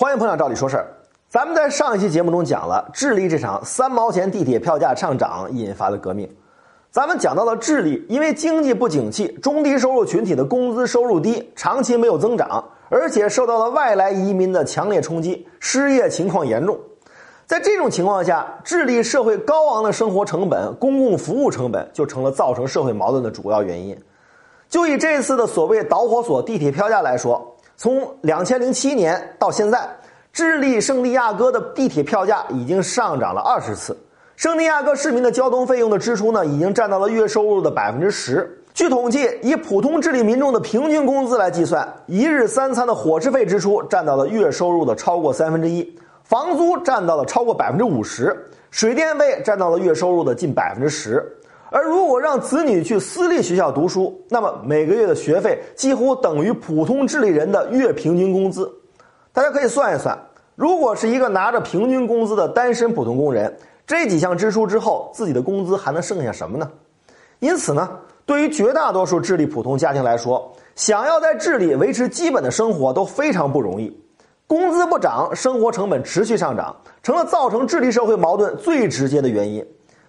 欢迎捧场，照理说事儿。咱们在上一期节目中讲了智利这场三毛钱地铁票价上涨引发的革命。咱们讲到了智利，因为经济不景气，中低收入群体的工资收入低，长期没有增长，而且受到了外来移民的强烈冲击，失业情况严重。在这种情况下，智利社会高昂的生活成本、公共服务成本就成了造成社会矛盾的主要原因。就以这次的所谓导火索地铁票价来说。从两千零七年到现在，智利圣地亚哥的地铁票价已经上涨了二十次。圣地亚哥市民的交通费用的支出呢，已经占到了月收入的百分之十。据统计，以普通智利民众的平均工资来计算，一日三餐的伙食费支出占到了月收入的超过三分之一，房租占到了超过百分之五十，水电费占到了月收入的近百分之十。而如果让子女去私立学校读书，那么每个月的学费几乎等于普通智利人的月平均工资。大家可以算一算，如果是一个拿着平均工资的单身普通工人，这几项支出之后，自己的工资还能剩下什么呢？因此呢，对于绝大多数智利普通家庭来说，想要在智利维持基本的生活都非常不容易。工资不涨，生活成本持续上涨，成了造成智利社会矛盾最直接的原因。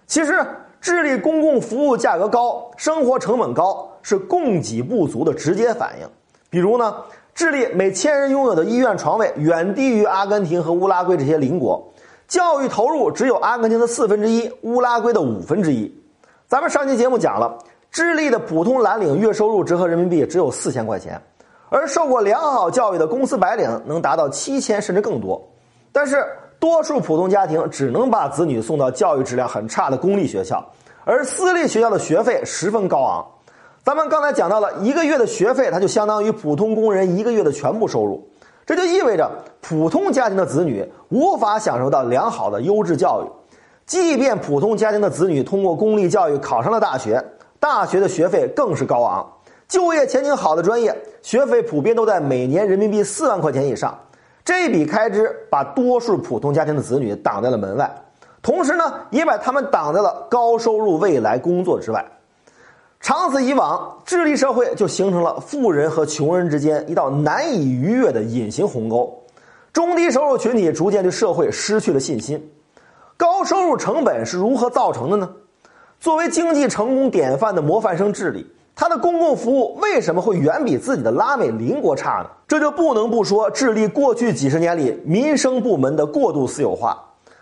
其实。智利公共服务价格高，生活成本高，是供给不足的直接反应。比如呢，智利每千人拥有的医院床位远低于阿根廷和乌拉圭这些邻国，教育投入只有阿根廷的四分之一，乌拉圭的五分之一。咱们上期节目讲了，智利的普通蓝领月收入折合人民币只有四千块钱，而受过良好教育的公司白领能达到七千甚至更多。但是。多数普通家庭只能把子女送到教育质量很差的公立学校，而私立学校的学费十分高昂。咱们刚才讲到了一个月的学费，它就相当于普通工人一个月的全部收入。这就意味着普通家庭的子女无法享受到良好的优质教育。即便普通家庭的子女通过公立教育考上了大学，大学的学费更是高昂。就业前景好的专业，学费普遍都在每年人民币四万块钱以上。这笔开支把多数普通家庭的子女挡在了门外，同时呢，也把他们挡在了高收入未来工作之外。长此以往，智利社会就形成了富人和穷人之间一道难以逾越的隐形鸿沟，中低收入群体逐渐对社会失去了信心。高收入成本是如何造成的呢？作为经济成功典范的模范生智力。它的公共服务为什么会远比自己的拉美邻国差呢？这就不能不说智利过去几十年里民生部门的过度私有化。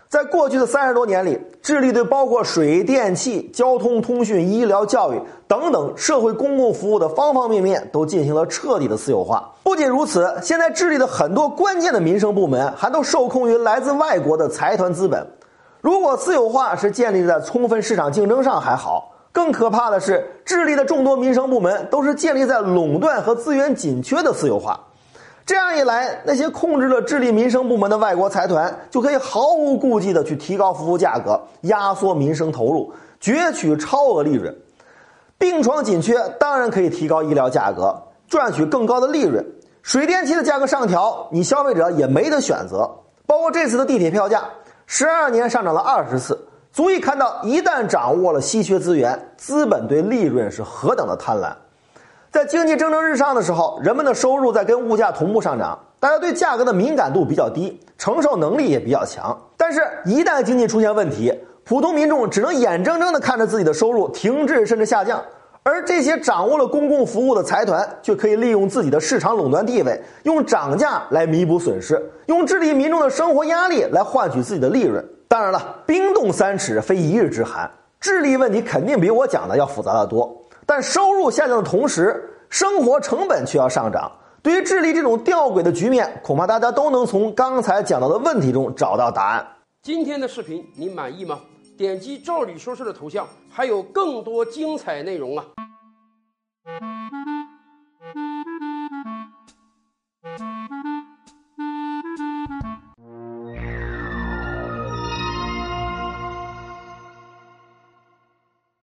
在过去的三十多年里，智利对包括水电气、交通、通讯、医疗、教育等等社会公共服务的方方面面都进行了彻底的私有化。不仅如此，现在智利的很多关键的民生部门还都受控于来自外国的财团资本。如果私有化是建立在充分市场竞争上还好。更可怕的是，智利的众多民生部门都是建立在垄断和资源紧缺的私有化。这样一来，那些控制了智利民生部门的外国财团就可以毫无顾忌地去提高服务价格，压缩民生投入，攫取超额利润。病床紧缺，当然可以提高医疗价格，赚取更高的利润。水电气的价格上调，你消费者也没得选择。包括这次的地铁票价，十二年上涨了二十次。足以看到，一旦掌握了稀缺资源，资本对利润是何等的贪婪。在经济蒸蒸日上的时候，人们的收入在跟物价同步上涨，大家对价格的敏感度比较低，承受能力也比较强。但是，一旦经济出现问题，普通民众只能眼睁睁地看着自己的收入停滞甚至下降，而这些掌握了公共服务的财团却可以利用自己的市场垄断地位，用涨价来弥补损失，用治理民众的生活压力来换取自己的利润。当然了，冰冻三尺非一日之寒，智利问题肯定比我讲的要复杂的多。但收入下降的同时，生活成本却要上涨。对于智利这种吊诡的局面，恐怕大家都能从刚才讲到的问题中找到答案。今天的视频你满意吗？点击赵理说事的头像，还有更多精彩内容啊！